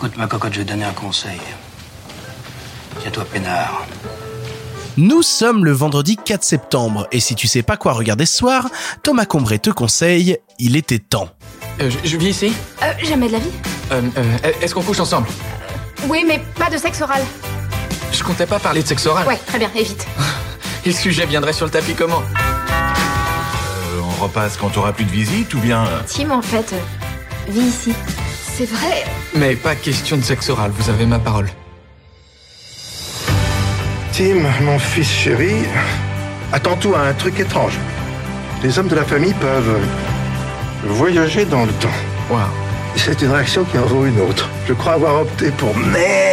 Écoute, ma cocotte, je vais te donner un conseil. Tiens-toi peinard. Nous sommes le vendredi 4 septembre, et si tu sais pas quoi regarder ce soir, Thomas Combray te conseille Il était temps. Euh, je, je vis ici? Euh, jamais de la vie. Euh, euh, Est-ce qu'on couche ensemble? Oui, mais pas de sexe oral. Je comptais pas parler de sexe oral. Ouais, très bien, évite. Et le sujet viendrait sur le tapis comment? Euh, on repasse quand t'auras plus de visite ou bien... Tim, en fait, euh, vit ici. C'est vrai. Mais pas question de sexe oral, vous avez ma parole. Tim, mon fils chéri, attends-toi à un truc étrange. Les hommes de la famille peuvent voyager dans le temps. Waouh. C'est une réaction qui en vaut une autre. Je crois avoir opté pour merde.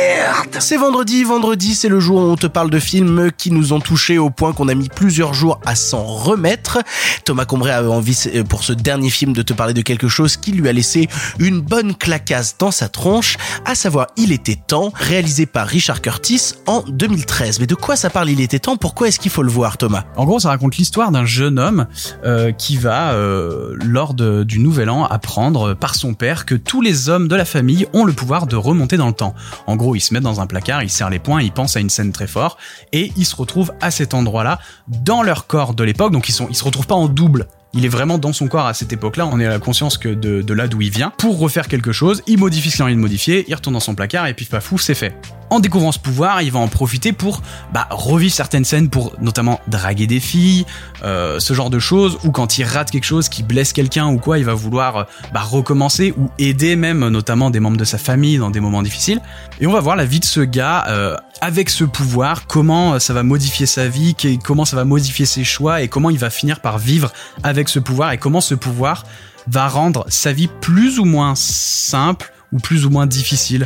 C'est vendredi, vendredi c'est le jour où on te parle de films qui nous ont touchés au point qu'on a mis plusieurs jours à s'en remettre. Thomas Combray avait envie euh, pour ce dernier film de te parler de quelque chose qui lui a laissé une bonne clacasse dans sa tronche, à savoir Il était temps, réalisé par Richard Curtis en 2013. Mais de quoi ça parle Il était temps? Pourquoi est-ce qu'il faut le voir Thomas? En gros, ça raconte l'histoire d'un jeune homme euh, qui va, euh, lors de- du Nouvel An, apprendre par son père que tous les hommes de la famille ont le pouvoir de remonter dans le temps. En gros, il se met dans un placard, il serre les poings, il pense à une scène très fort, et il se retrouve à cet endroit-là, dans leur corps de l'époque, donc ils sont, se retrouvent pas en double. Il est vraiment dans son corps à cette époque-là, on est à la conscience que de, de là d'où il vient, pour refaire quelque chose, il modifie ce qu'il a envie de modifier, il retourne dans son placard, et puis pafou, c'est fait. En découvrant ce pouvoir, il va en profiter pour bah, revivre certaines scènes, pour notamment draguer des filles, euh, ce genre de choses, ou quand il rate quelque chose, qui blesse quelqu'un ou quoi, il va vouloir euh, bah, recommencer ou aider même notamment des membres de sa famille dans des moments difficiles. Et on va voir la vie de ce gars euh, avec ce pouvoir, comment ça va modifier sa vie, comment ça va modifier ses choix et comment il va finir par vivre avec ce pouvoir et comment ce pouvoir va rendre sa vie plus ou moins simple ou plus ou moins difficile.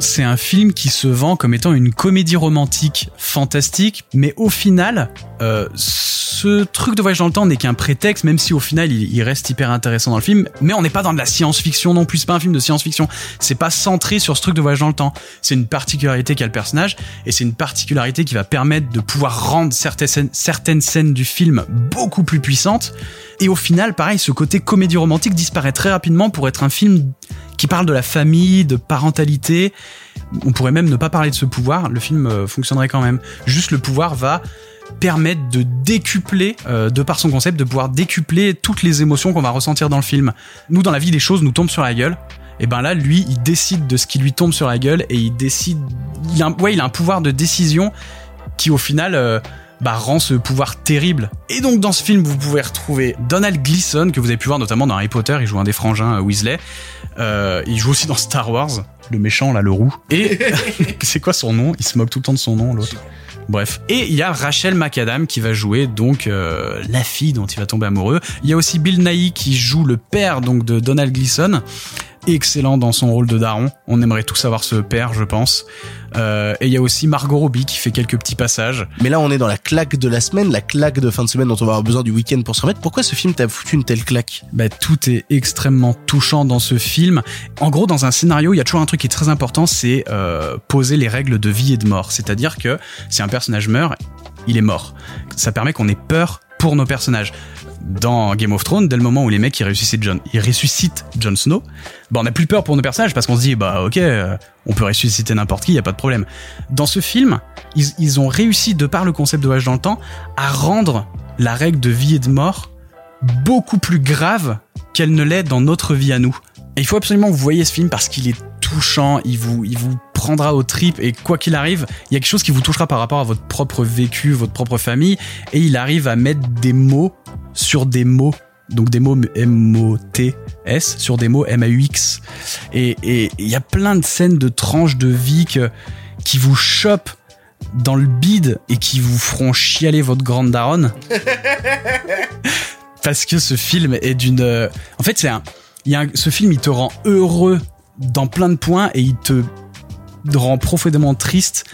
C'est un film qui se vend comme étant une comédie romantique fantastique, mais au final, euh, ce truc de voyage dans le temps n'est qu'un prétexte, même si au final il, reste hyper intéressant dans le film. Mais on n'est pas dans de la science-fiction non plus, c'est pas un film de science-fiction. C'est pas centré sur ce truc de voyage dans le temps. C'est une particularité qu'a le personnage, et c'est une particularité qui va permettre de pouvoir rendre certaines scènes du film beaucoup plus puissantes. Et au final, pareil, ce côté comédie romantique disparaît très rapidement pour être un film qui parle de la famille, de parentalité. On pourrait même ne pas parler de ce pouvoir, le film euh, fonctionnerait quand même. Juste le pouvoir va permettre de décupler, euh, de par son concept, de pouvoir décupler toutes les émotions qu'on va ressentir dans le film. Nous, dans la vie, des choses nous tombent sur la gueule. Et ben là, lui, il décide de ce qui lui tombe sur la gueule et il décide. Ouais, il a un pouvoir de décision qui, au final, euh, bah, rend ce pouvoir terrible. Et donc, dans ce film, vous pouvez retrouver Donald Gleason, que vous avez pu voir notamment dans Harry Potter. Il joue un des frangins euh, Weasley. Euh, il joue aussi dans Star Wars, le méchant, là, le roux. Et c'est quoi son nom? Il se moque tout le temps de son nom, l'autre. Bref. Et il y a Rachel McAdam qui va jouer donc euh, la fille dont il va tomber amoureux. Il y a aussi Bill Nighy qui joue le père donc de Donald Gleason. Excellent dans son rôle de daron. On aimerait tous avoir ce père, je pense. Euh, et il y a aussi Margot Robbie qui fait quelques petits passages. Mais là on est dans la claque de la semaine, la claque de fin de semaine dont on va avoir besoin du week-end pour se remettre. Pourquoi ce film t'a foutu une telle claque? Bah, tout est extrêmement touchant dans ce film. En gros, dans un scénario, il y a toujours un truc qui est très important, c'est euh, poser les règles de vie et de mort. C'est-à-dire que si un personnage meurt, il est mort. Ça permet qu'on ait peur pour nos personnages. Dans Game of Thrones, dès le moment où les mecs ils ressuscitent John, ils ressuscitent Jon Snow, bah on n'a plus peur pour nos personnages parce qu'on se dit bah ok, euh, on peut ressusciter n'importe qui, y a pas de problème. Dans ce film, ils, ils ont réussi de par le concept de voyage dans le temps à rendre la règle de vie et de mort beaucoup plus grave qu'elle ne l'est dans notre vie à nous. Et il faut absolument que vous voyez ce film parce qu'il est touchant, il vous, il vous prendra aux tripes et quoi qu'il arrive, il y a quelque chose qui vous touchera par rapport à votre propre vécu, votre propre famille et il arrive à mettre des mots sur des mots. Donc des mots M-O-T-S sur des mots M-A-U-X. Et et il y a plein de scènes de tranches de vie que, qui vous chopent dans le bide et qui vous feront chialer votre grande daronne parce que ce film est d'une euh, en fait c'est un il y a un- ce film il te rend heureux dans plein de points et il te rend profondément triste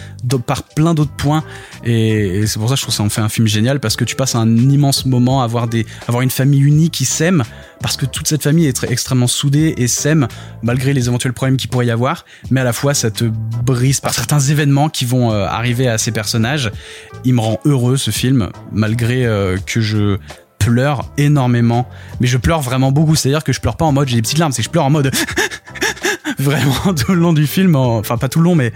par plein d'autres points. Et, c'est pour ça que je trouve ça en fait un film génial parce que tu passes un immense moment à avoir des avoir une famille unie qui s'aime parce que toute cette famille est extrêmement soudée et s'aime malgré les éventuels problèmes qu'il pourrait y avoir. Mais à la fois ça te brise par certains événements qui vont euh, arriver à ces personnages. Il me rend heureux ce film malgré euh, que je pleure énormément. Mais je pleure vraiment beaucoup. C'est à dire que je pleure pas en mode j'ai des petites larmes c'est que je pleure en mode vraiment tout le long du film. en- Enfin, pas tout le long, mais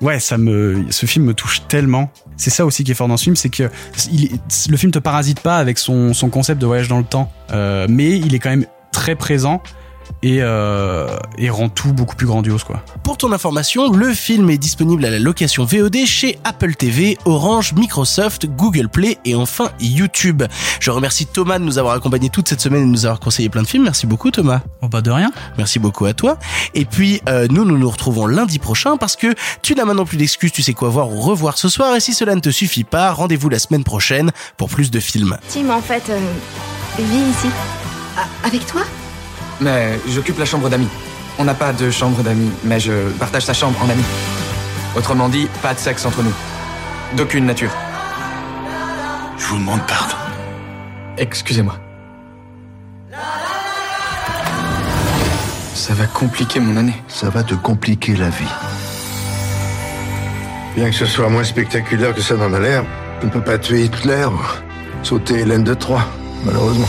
ouais, ça me, ce film me touche tellement. C'est ça aussi qui est fort dans ce film, c'est que le film te parasite pas avec son, son concept de voyage dans le temps, euh, mais il est quand même très présent et, euh, et rend tout beaucoup plus grandiose, quoi. Pour ton information, le film est disponible à la location VOD chez Apple TV, Orange, Microsoft, Google Play et enfin YouTube. Je remercie Thomas de nous avoir accompagnés toute cette semaine et de nous avoir conseillé plein de films. Merci beaucoup Thomas. Oh bah de rien. Merci beaucoup à toi. Et puis euh, nous, nous nous retrouvons lundi prochain parce que tu n'as maintenant plus d'excuses, tu sais quoi voir ou revoir ce soir. Et si cela ne te suffit pas, rendez-vous la semaine prochaine pour plus de films. Tim, en fait, euh, vis ici. Ah, avec toi? Mais j'occupe la chambre d'amis. On n'a pas de chambre d'amis, mais je partage sa chambre en ami. Autrement dit, pas de sexe entre nous. D'aucune nature. Je vous demande pardon. Excusez-moi. Ça va compliquer mon année. Ça va te compliquer la vie. Bien que ce soit moins spectaculaire que ça n'en a l'air, tu ne peux pas tuer Hitler ou sauter Hélène de Troie, malheureusement.